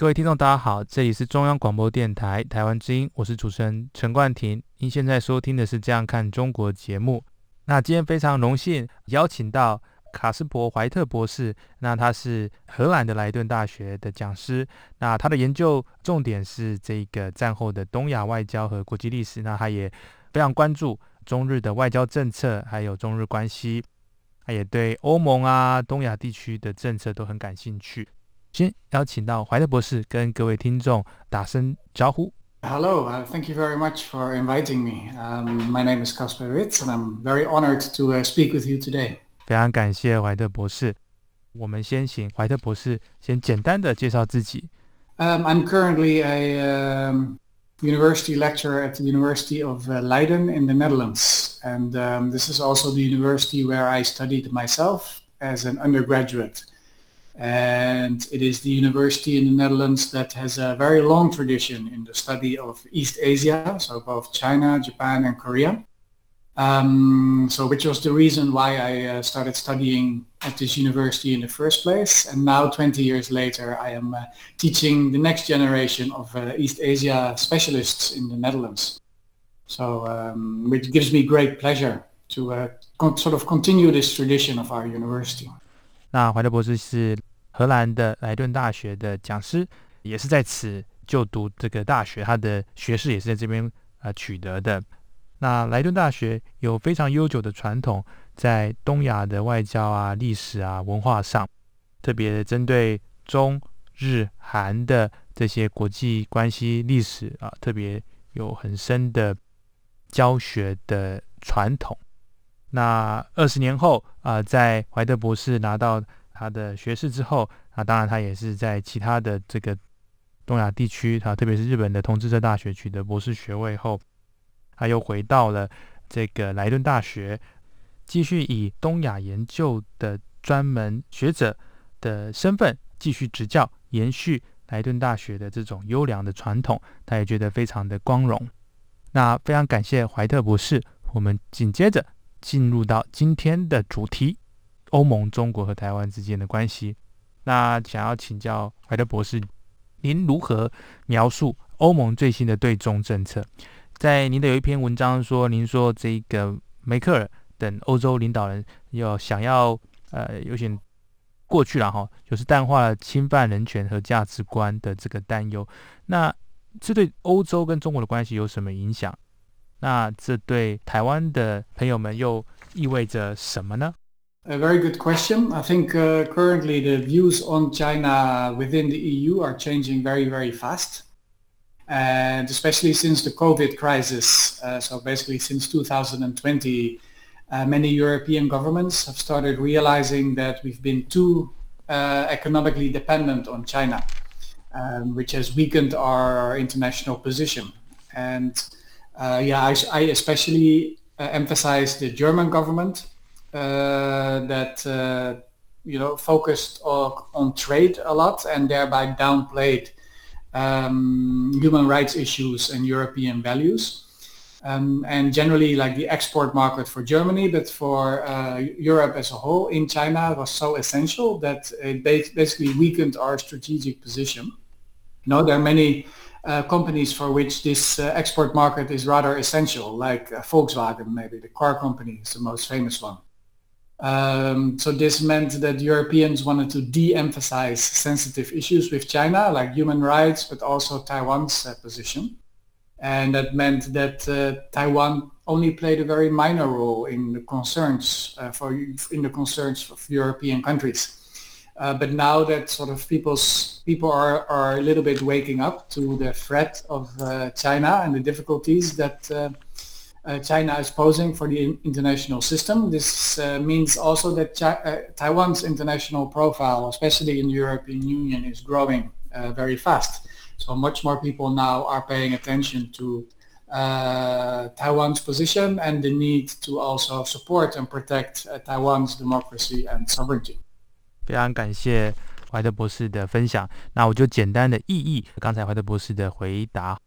各位听众，大家好，这里是中央广播电台台湾之音，我是主持人陈冠廷。您现在收听的是《这样看中国》节目。那今天非常荣幸邀请到卡斯伯·怀特博士，那他是荷兰的莱顿大学的讲师。那他的研究重点是这个战后的东亚外交和国际历史。那他也非常关注中日的外交政策，还有中日关系。他也对欧盟啊、东亚地区的政策都很感兴趣。先邀请到怀特博士跟各位听众打声招呼。Hello, uh, thank you very much for inviting me. Um, my name is Kasper Ritz, and I'm very honored to uh, speak with you today. 非常感谢怀特博士。我们先请怀特博士先简单的介绍自己。Um, I'm currently a um, university lecturer at the University of uh, Leiden in the Netherlands, and um, this is also the university where I studied myself as an undergraduate and it is the university in the Netherlands that has a very long tradition in the study of East Asia, so both China, Japan, and Korea. Um, so which was the reason why I uh, started studying at this university in the first place. And now 20 years later, I am uh, teaching the next generation of uh, East Asia specialists in the Netherlands. So um, which gives me great pleasure to uh, sort of continue this tradition of our university. 那怀特博士是 荷兰的莱顿大学的讲师，也是在此就读这个大学，他的学士也是在这边呃取得的。那莱顿大学有非常悠久的传统，在东亚的外交啊、历史啊、文化上，特别针对中日韩的这些国际关系历史啊，特别有很深的教学的传统。那二十年后啊，在怀特博士拿到他的学士之后，那当然他也是在其他的这个东亚地区，他特别是日本的同志社大学取得博士学位后，他又回到了这个莱顿大学，继续以东亚研究的专门学者的身份继续执教，延续莱顿大学的这种优良的传统，他也觉得非常的光荣。那非常感谢怀特博士，我们紧接着。进入到今天的主题：欧盟、中国和台湾之间的关系。那想要请教怀特博士，您如何描述欧盟最新的对中政策？在您的有一篇文章说，您说这个梅克尔等欧洲领导人要想要呃有些过去了哈，就是淡化了侵犯人权和价值观的这个担忧。那这对欧洲跟中国的关系有什么影响？那这对台湾的朋友们又意味着什么呢？A very good question. I think uh, currently the views on China within the EU are changing very, very fast. And especially since the COVID crisis, uh, so basically since 2020, uh, many European governments have started realizing that we've been too uh, economically dependent on China, um, which has weakened our international position. And uh, yeah, I, I especially uh, emphasize the German government that you know focused on, on, trade a lot and thereby downplayed um, human rights issues and European values. Um, and generally like the export market for Germany, but for uh, Europe as a whole in China was so essential that it basically weakened our strategic position. Know, there are many uh, companies for which this uh, export market is rather essential, like uh, Volkswagen, maybe the car company is the most famous one. Um, so this meant that Europeans wanted to de-emphasize sensitive issues with China, like human rights, but also Taiwan's uh, position. And that meant that uh, Taiwan only played a very minor role in the concerns uh, for in the concerns of European countries. Uh, but now that sort of people's people are, are a little bit waking up to the threat of uh, China and the difficulties that uh, China is posing for the international system. This uh, means also that Chi- Taiwan's international profile, especially in the European Union, is growing very fast. So much more people now are paying attention to uh, Taiwan's position and the need to also support and protect uh, Taiwan's democracy and sovereignty. 非常感谢怀特博士的分享。那我就简单的意译刚才怀特博士的回答。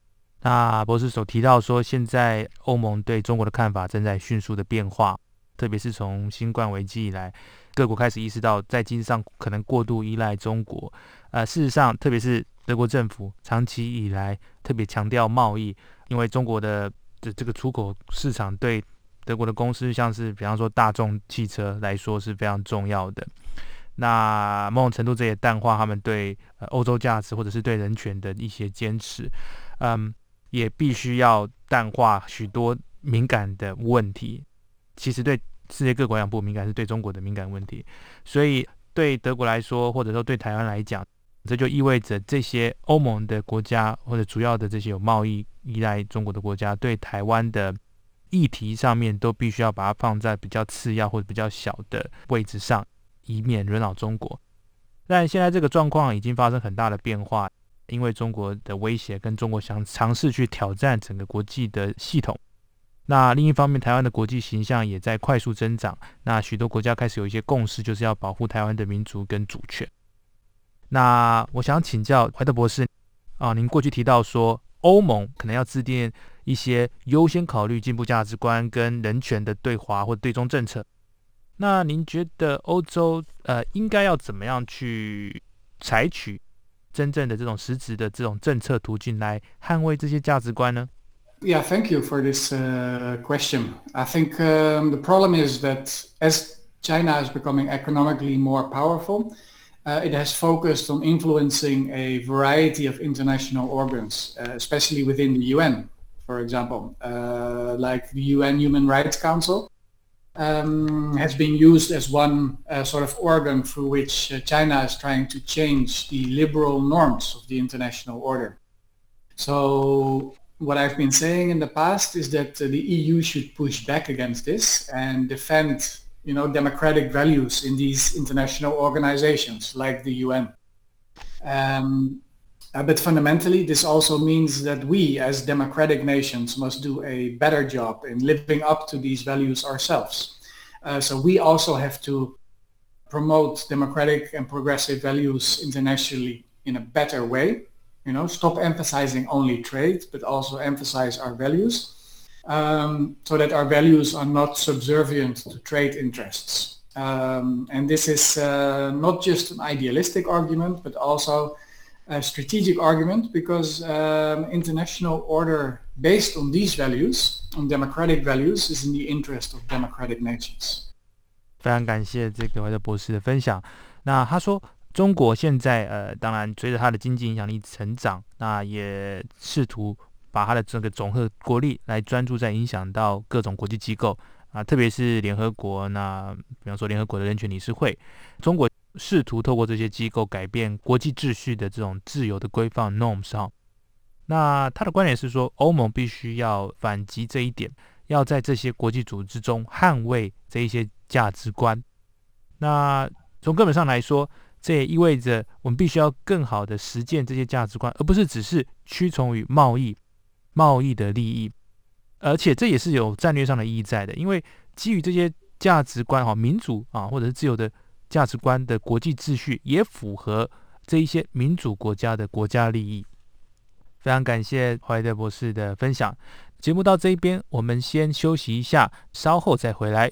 那博士所提到说，现在欧盟对中国的看法正在迅速的变化，特别是从新冠危机以来，各国开始意识到在经济上可能过度依赖中国。呃，事实上，特别是德国政府长期以来特别强调贸易，因为中国的的这个出口市场对德国的公司，像是比方说大众汽车来说是非常重要的。那某种程度这也淡化他们对欧洲价值或者是对人权的一些坚持。嗯。也必须要淡化许多敏感的问题。其实对世界各国来讲不敏感，是对中国的敏感问题。所以对德国来说，或者说对台湾来讲，这就意味着这些欧盟的国家或者主要的这些有贸易依赖中国的国家，对台湾的议题上面都必须要把它放在比较次要或者比较小的位置上，以免惹恼中国。但现在这个状况已经发生很大的变化。因为中国的威胁，跟中国想尝试去挑战整个国际的系统。那另一方面，台湾的国际形象也在快速增长。那许多国家开始有一些共识，就是要保护台湾的民族跟主权。那我想请教怀特博士啊，您过去提到说，欧盟可能要制定一些优先考虑进步价值观跟人权的对华或对中政策。那您觉得欧洲呃应该要怎么样去采取？真正的这种实质的这种政策途径来捍卫这些价值观呢？Yeah, thank you for this uh, question. I think um, the problem is that as China is becoming economically more powerful, uh, it has focused on influencing a variety of international organs, uh, especially within the UN, for example, uh, like the UN Human Rights Council, um, has been used as one uh, sort of organ through which uh, China is trying to change the liberal norms of the international order. So what I've been saying in the past is that uh, the EU should push back against this and defend, you know, democratic values in these international organizations like the UN. Um, uh, but fundamentally, this also means that we as democratic nations must do a better job in living up to these values ourselves. Uh, so we also have to promote democratic and progressive values internationally in a better way. You know, stop emphasizing only trade, but also emphasize our values um, so that our values are not subservient to trade interests. Um, and this is uh, not just an idealistic argument, but also a strategic argument because um, international order based on these values, on democratic values, is in the interest of democratic nations. 非常感谢这个怀特博士的分享。那他说，中国现在呃，当然随着它的经济影响力成长，那也试图把它的这个总和国力来专注在影响到各种国际机构啊，特别是联合国。那比方说联合国的人权理事会，中国。 试图透过这些机构改变国际秩序的这种自由的规范 norms 哈，那他的观点是说，欧盟必须要反击这一点，要在这些国际组织中捍卫这一些价值观。那从根本上来说，这也意味着我们必须要更好的实践这些价值观，而不是只是屈从于贸易、贸易的利益。而且这也是有战略上的意义在的，因为基于这些价值观哈，民主啊，或者是自由的。价值观的国际秩序也符合这一些民主国家的国家利益。非常感谢怀德博士的分享。节目到这一边，我们先休息一下，稍后再回来。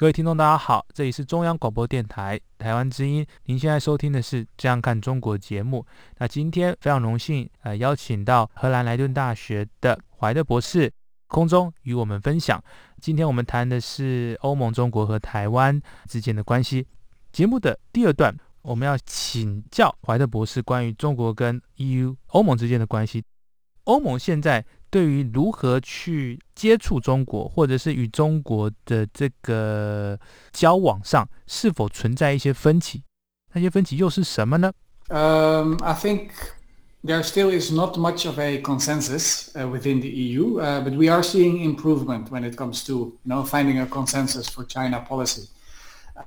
各位听众，大家好，这里是中央广播电台台湾之音，您现在收听的是《这样看中国》节目。那今天非常荣幸，呃，邀请到荷兰莱顿大学的怀特博士空中与我们分享。今天我们谈的是欧盟、中国和台湾之间的关系。节目的第二段，我们要请教怀特博士关于中国跟 EU、欧盟之间的关系。欧盟现在。对于如何去接触中国，或者是与中国的这个交往上，是否存在一些分歧？那些分歧又是什么呢？Um, I think there still is not much of a consensus within the EU, uh, but we are seeing improvement when it comes to you know finding a consensus for China policy.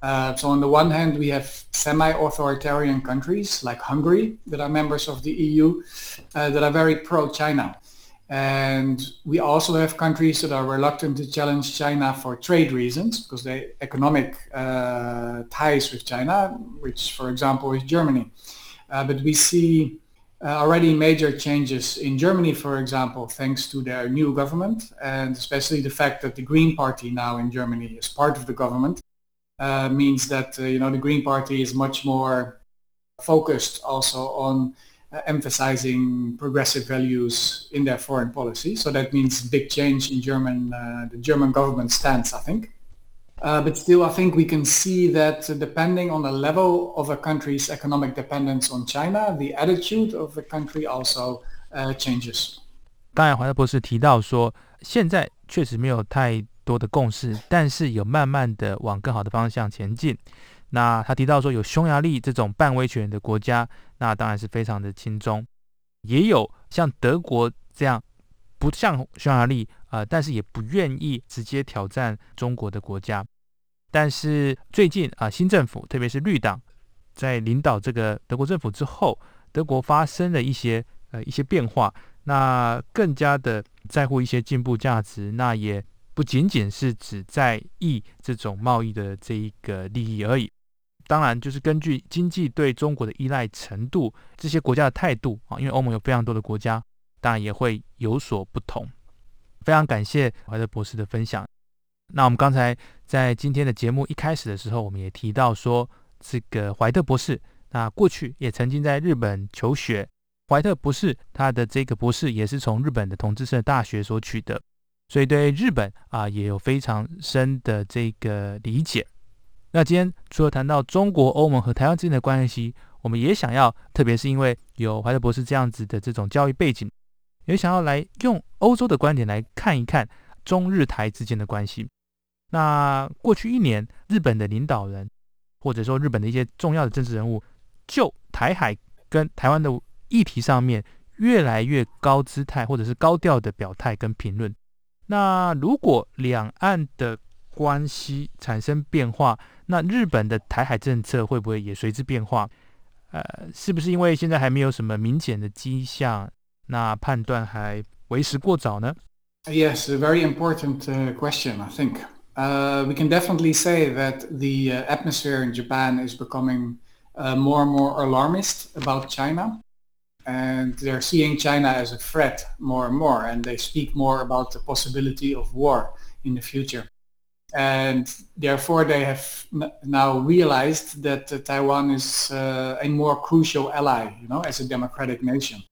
Uh, so on the one hand, we have semi-authoritarian countries like Hungary that are members of the EU uh, that are very pro-China. And we also have countries that are reluctant to challenge China for trade reasons because they economic uh, ties with China, which, for example, is Germany. Uh, but we see uh, already major changes in Germany, for example, thanks to their new government, and especially the fact that the Green Party now in Germany is part of the government uh, means that uh, you know the Green Party is much more focused also on uh, emphasizing progressive values in their foreign policy. So that means big change in German, uh, the German government stance, I think. Uh, but still, I think we can see that depending on the level of a country's economic dependence on China, the attitude of the country also uh, changes. 当然，怀特博士提到说，现在确实没有太 多的共识，但是有慢慢的往更好的方向前进。那他提到说，有匈牙利这种半威权的国家，那当然是非常的轻松；也有像德国这样不像匈牙利啊，但是也不愿意直接挑战中国的国家。但是最近啊，新政府，特别是绿党，在领导这个德国政府之后，德国发生了一些呃一些变化，那更加的在乎一些进步价值，那也不仅仅是只在意这种贸易的这一个利益而已。当然，就是根据经济对中国的依赖程度，这些国家的态度啊，因为欧盟有非常多的国家，当然也会有所不同。非常感谢怀特博士的分享。那我们刚才在今天的节目一开始的时候，我们也提到说，这个怀特博士，那过去也曾经在日本求学。怀特博士他的这个博士也是从日本的同志社大学所取得，所以对日本啊也有非常深的这个理解。那今天除了谈到中国、欧盟和台湾之间的关系，我们也想要，特别是因为有怀特博士这样子的这种教育背景，也想要来用欧洲的观点来看一看中日台之间的关系。那过去一年，日本的领导人或者说日本的一些重要的政治人物，就台海跟台湾的议题上面越来越高姿态或者是高调的表态跟评论。那如果两岸的关系产生变化，那日本的台海政策会不会也随之变化？呃，是不是因为现在还没有什么明显的迹象，那判断还为时过早呢？Yes, a very important uh, question, I think. Uh, we can definitely say that the atmosphere in Japan is becoming uh, more and more alarmist about China. And they're seeing China as a threat more and more, and they speak more about the possibility of war in the future and therefore they have now realized that uh, Taiwan is uh, a more crucial ally, you know, as a democratic nation.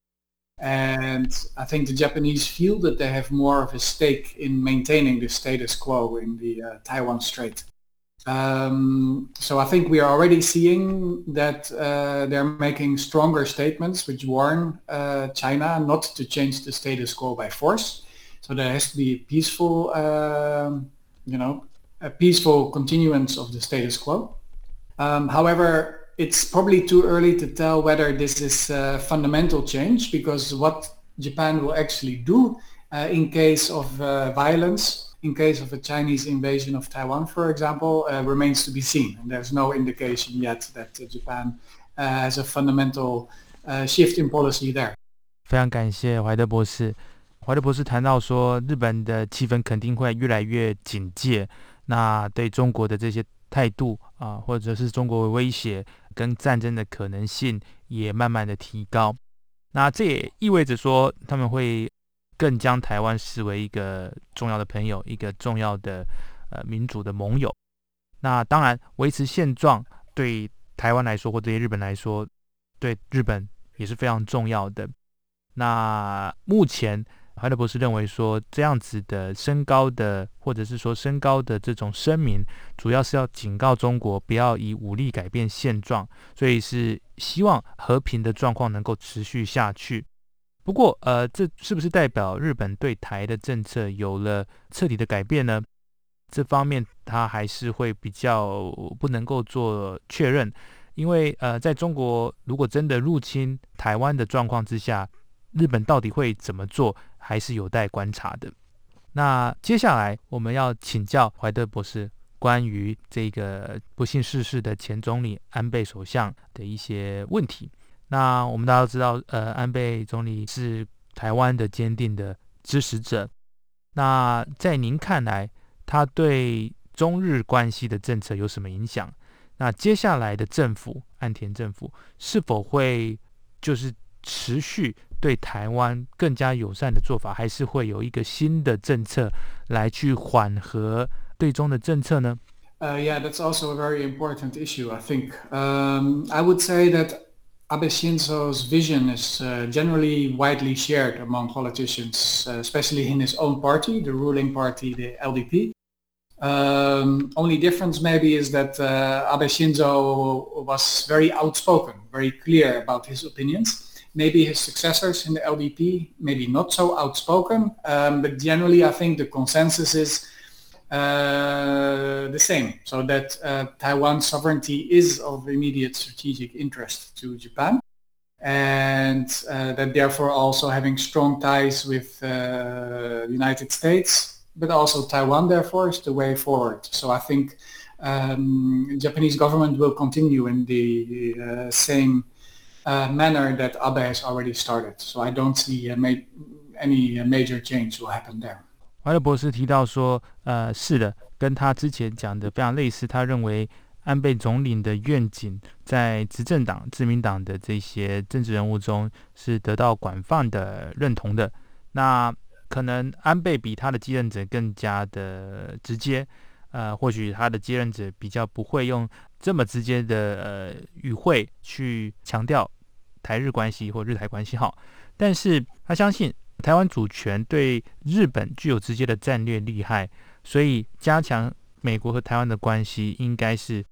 And I think the Japanese feel that they have more of a stake in maintaining the status quo in the uh, Taiwan Strait. Um, so I think we are already seeing that uh, they're making stronger statements which warn uh, China not to change the status quo by force. So there has to be a peaceful, um, you know, a peaceful continuance of the status quo. Um, however, it's probably too early to tell whether this is a fundamental change because what Japan will actually do in case of uh, violence in case of a Chinese invasion of Taiwan, for example, uh, remains to be seen. And there's no indication yet that uh, Japan uh, has a fundamental uh, shift in policy there. 非常感谢怀德博士。怀德博士谈到说，日本的气氛肯定会越来越警戒，那对中国的这些态度啊，或者是中国威胁跟战争的可能性也慢慢的提高。那这也意味着说，他们会 更将台湾视为一个重要的朋友，一个重要的呃民主的盟友。那当然，维持现状对台湾来说，或对日本来说，对日本也是非常重要的。那目前。怀德博士认为说，这样子的升高的，或者是说升高的这种声明，主要是要警告中国不要以武力改变现状，所以是希望和平的状况能够持续下去。不过，呃，这是不是代表日本对台的政策有了彻底的改变呢？这方面他还是会比较不能够做确认，因为呃，在中国如果真的入侵台湾的状况之下，日本到底会怎么做？还是有待观察的。那接下来我们要请教怀德博士关于这个不幸逝世的前总理安倍首相的一些问题。那我们大家都知道，呃，安倍总理是台湾的坚定的支持者。那在您看来，他对中日关系的政策有什么影响？那接下来的政府岸田政府是否会就是持续？对台湾更加友善的做法，还是会有一个新的政策来去缓和对中的政策呢？Uh, yeah, that's also a very important issue, I think. Um, I would say that Abe Shinzo's vision is uh, generally widely shared among politicians, uh, especially in his own party, the ruling party, the LDP. Um, only difference maybe is that uh, Abe Shinzo was very outspoken, very clear about his opinions maybe his successors in the LDP, maybe not so outspoken, um, but generally I think the consensus is uh, the same. So that uh, Taiwan sovereignty is of immediate strategic interest to Japan and uh, that therefore also having strong ties with the uh, United States, but also Taiwan therefore is the way forward. So I think um, Japanese government will continue in the uh, same manner that Abe has already started. So I don't see ma- any major change will happen there. 怀特博士提到说，呃，是的，跟他之前讲的非常类似。他认为安倍总理的愿景在执政党、自民党的这些政治人物中是得到广泛的认同的。那可能安倍比他的继任者更加的直接，呃，或许他的接任者比较不会用这么直接的呃语汇去强调台日关系或日台关系好，但是他相信台湾主权对日本具有直接的战略利害，所以加强美国和台湾的关系应该是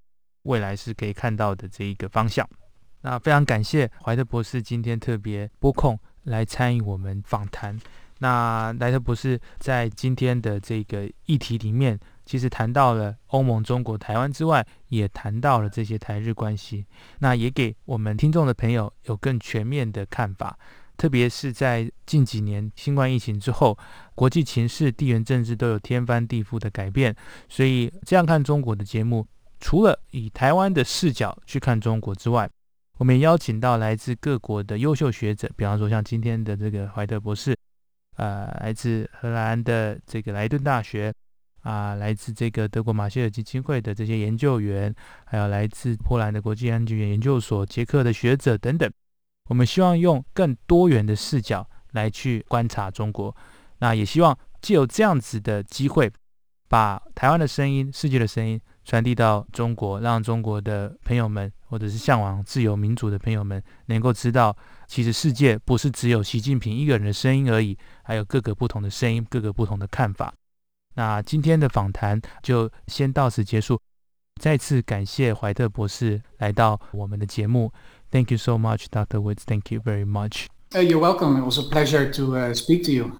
未来是可以看到的这一个方向。那非常感谢怀特博士今天特别拨空来参与我们访谈。那莱特博士在今天的这个议题里面。其实谈到了欧盟、中国、台湾之外，也谈到了这些台日关系，那也给我们听众的朋友有更全面的看法。特别是在近几年新冠疫情之后，国际情势、地缘政治都有天翻地覆的改变，所以这样看中国的节目，除了以台湾的视角去看中国之外，我们也邀请到来自各国的优秀学者，比方说像今天的这个怀特博士，呃，来自荷兰的这个莱顿大学。啊，来自这个德国马歇尔基金会的这些研究员，还有来自波兰的国际安全研究所捷克的学者等等，我们希望用更多元的视角来去观察中国。那也希望借有这样子的机会，把台湾的声音、世界的声音传递到中国，让中国的朋友们，或者是向往自由民主的朋友们，能够知道，其实世界不是只有习近平一个人的声音而已，还有各个不同的声音，各个不同的看法。那今天的访谈就先到此结束。再次感谢怀特博士来到我们的节目。Thank you so much, Dr. Woods. Thank you very much. Uh, you're welcome. It was a pleasure to uh, speak to you.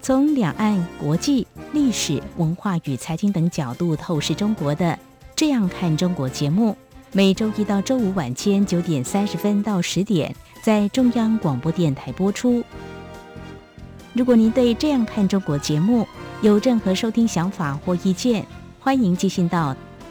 从两岸、国际、历史文化与财经等角度透视中国的《这样看中国》节目，每周一到周五晚间九点三十分到十点在中央广播电台播出。如果您对《这样看中国》节目有任何收听想法或意见，欢迎寄信到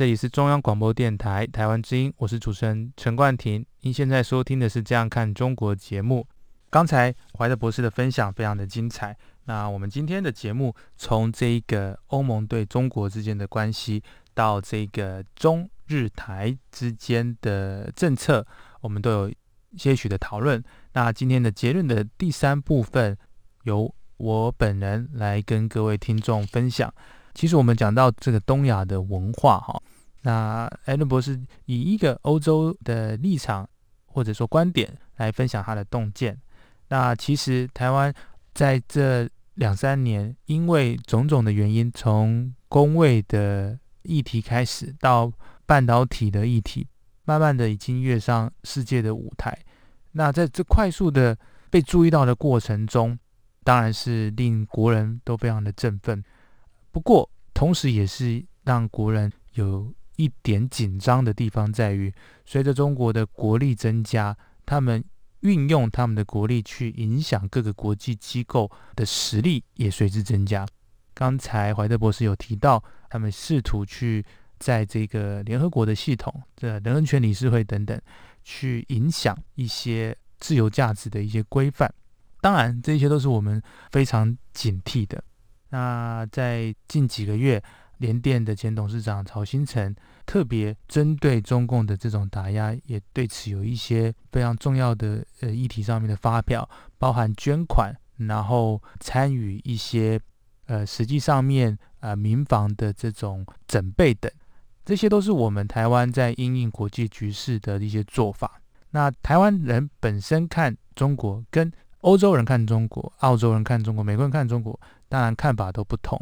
这里是中央广播电台台湾之音，我是主持人陈冠廷。您现在收听的是《这样看中国》节目。刚才怀德博士的分享非常的精彩。那我们今天的节目，从这个欧盟对中国之间的关系，到这个中日台之间的政策，我们都有些许的讨论。那今天的结论的第三部分，由我本人来跟各位听众分享。其实我们讲到这个东亚的文化，哈。那艾伦博士以一个欧洲的立场或者说观点来分享他的洞见。那其实台湾在这两三年，因为种种的原因，从工位的议题开始，到半导体的议题，慢慢的已经跃上世界的舞台。那在这快速的被注意到的过程中，当然是令国人都非常的振奋。不过，同时也是让国人有。一点紧张的地方在于，随着中国的国力增加，他们运用他们的国力去影响各个国际机构的实力也随之增加。刚才怀德博士有提到，他们试图去在这个联合国的系统、这人权理事会等等，去影响一些自由价值的一些规范。当然，这些都是我们非常警惕的。那在近几个月。联电的前董事长曹新成特别针对中共的这种打压，也对此有一些非常重要的呃议题上面的发表，包含捐款，然后参与一些呃实际上面呃民防的这种准备等，这些都是我们台湾在应应国际局势的一些做法。那台湾人本身看中国，跟欧洲人看中国、澳洲人看中国、美国人看中国，当然看法都不同。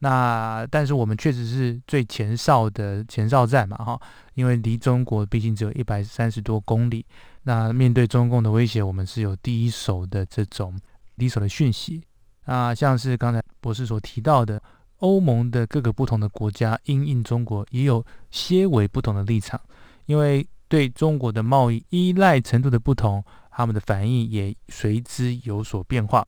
那但是我们确实是最前哨的前哨站嘛，哈，因为离中国毕竟只有一百三十多公里。那面对中共的威胁，我们是有第一手的这种第一手的讯息。啊，像是刚才博士所提到的，欧盟的各个不同的国家因应中国也有些微不同的立场，因为对中国的贸易依赖程度的不同，他们的反应也随之有所变化。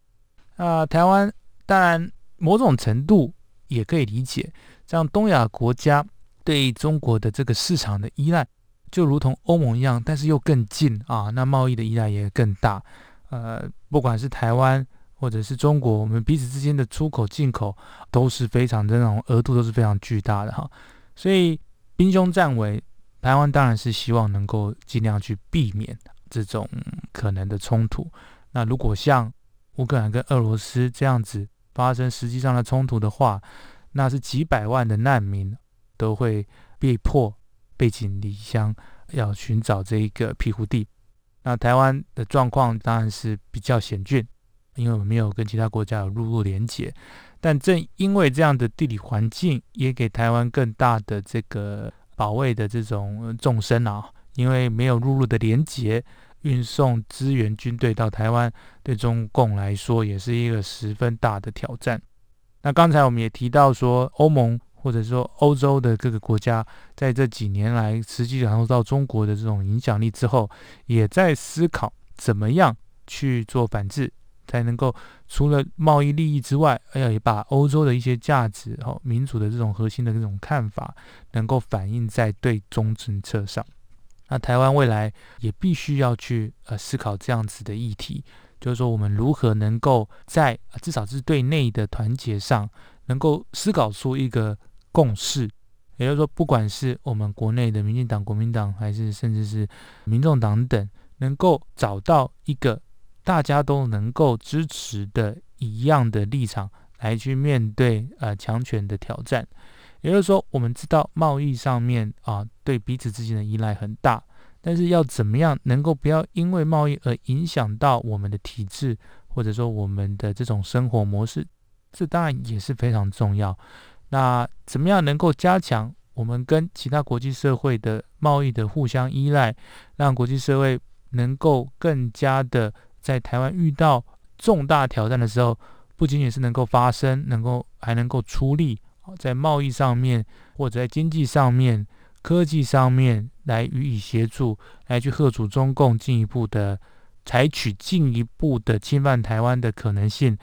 啊，台湾当然某种程度。也可以理解，像东亚国家对中国的这个市场的依赖，就如同欧盟一样，但是又更近啊，那贸易的依赖也更大。呃，不管是台湾或者是中国，我们彼此之间的出口进口都是非常的那种额度都是非常巨大的哈。所以兵凶战危，台湾当然是希望能够尽量去避免这种可能的冲突。那如果像乌克兰跟俄罗斯这样子，发生实际上的冲突的话，那是几百万的难民都会被迫背井离乡，要寻找这一个庇护地。那台湾的状况当然是比较险峻，因为我们没有跟其他国家有陆路连接。但正因为这样的地理环境，也给台湾更大的这个保卫的这种纵深啊，因为没有陆路的连接。运送支援军队到台湾，对中共来说也是一个十分大的挑战。那刚才我们也提到说，欧盟或者说欧洲的各个国家，在这几年来实际感受到中国的这种影响力之后，也在思考怎么样去做反制，才能够除了贸易利益之外，哎呀，也把欧洲的一些价值、哦民主的这种核心的这种看法，能够反映在对中政策上。那台湾未来也必须要去呃思考这样子的议题，就是说我们如何能够在至少是对内的团结上，能够思考出一个共识。也就是说，不管是我们国内的民进党、国民党，还是甚至是民众党等，能够找到一个大家都能够支持的一样的立场，来去面对呃强权的挑战。也就是说，我们知道贸易上面啊，对彼此之间的依赖很大，但是要怎么样能够不要因为贸易而影响到我们的体制，或者说我们的这种生活模式，这当然也是非常重要。那怎么样能够加强我们跟其他国际社会的贸易的互相依赖，让国际社会能够更加的在台湾遇到重大挑战的时候，不仅仅是能够发声，能够还能够出力，在贸易上面或者在经济上面、科技上面来予以协助，来去贺阻中共进一步的采取进一步的侵犯台湾的可能性，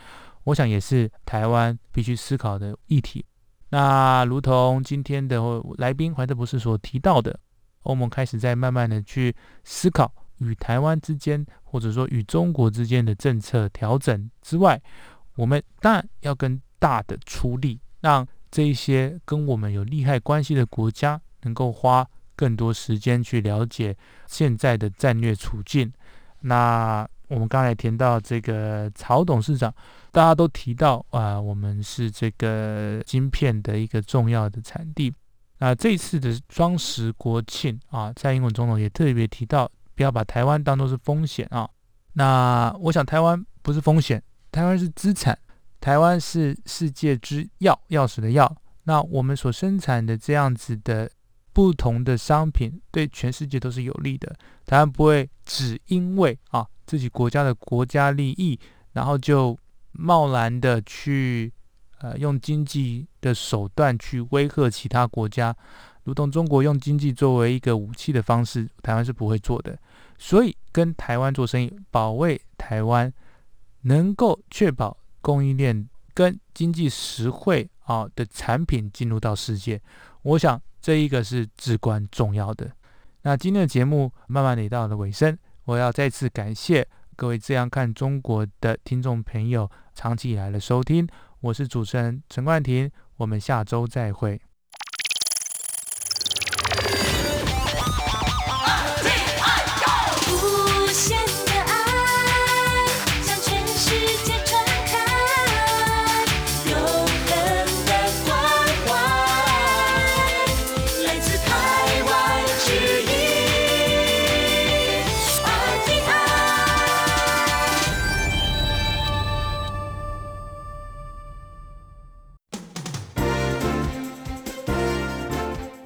我想也是台湾必须思考的议题。那如同今天的来宾怀特博士所提到的，欧盟开始在慢慢的去思考与台湾之间，或者说与中国之间的政策调整之外，我们当然要更大的出力，让这一些跟我们有利害关系的国家能够花更多时间去了解现在的战略处境。那我们刚才提到这个曹董事长。大家都提到啊，我们是这个晶片的一个重要的产地。那这次的双十国庆啊，在英文总统也特别提到，不要把台湾当作是风险啊。那我想，台湾不是风险，台湾是资产，台湾是世界之钥，钥匙的钥。那我们所生产的这样子的不同的商品，对全世界都是有利的。台湾不会只因为啊自己国家的国家利益，然后就。贸然的去，呃，用经济的手段去威吓其他国家，如同中国用经济作为一个武器的方式，台湾是不会做的。所以，跟台湾做生意，保卫台湾，能够确保供应链跟经济实惠啊的产品进入到世界，我想这一个是至关重要的。那今天的节目慢慢的到了尾声，我要再次感谢各位这样看中国的听众朋友。长期以来的收听，我是主持人陈冠廷，我们下周再会。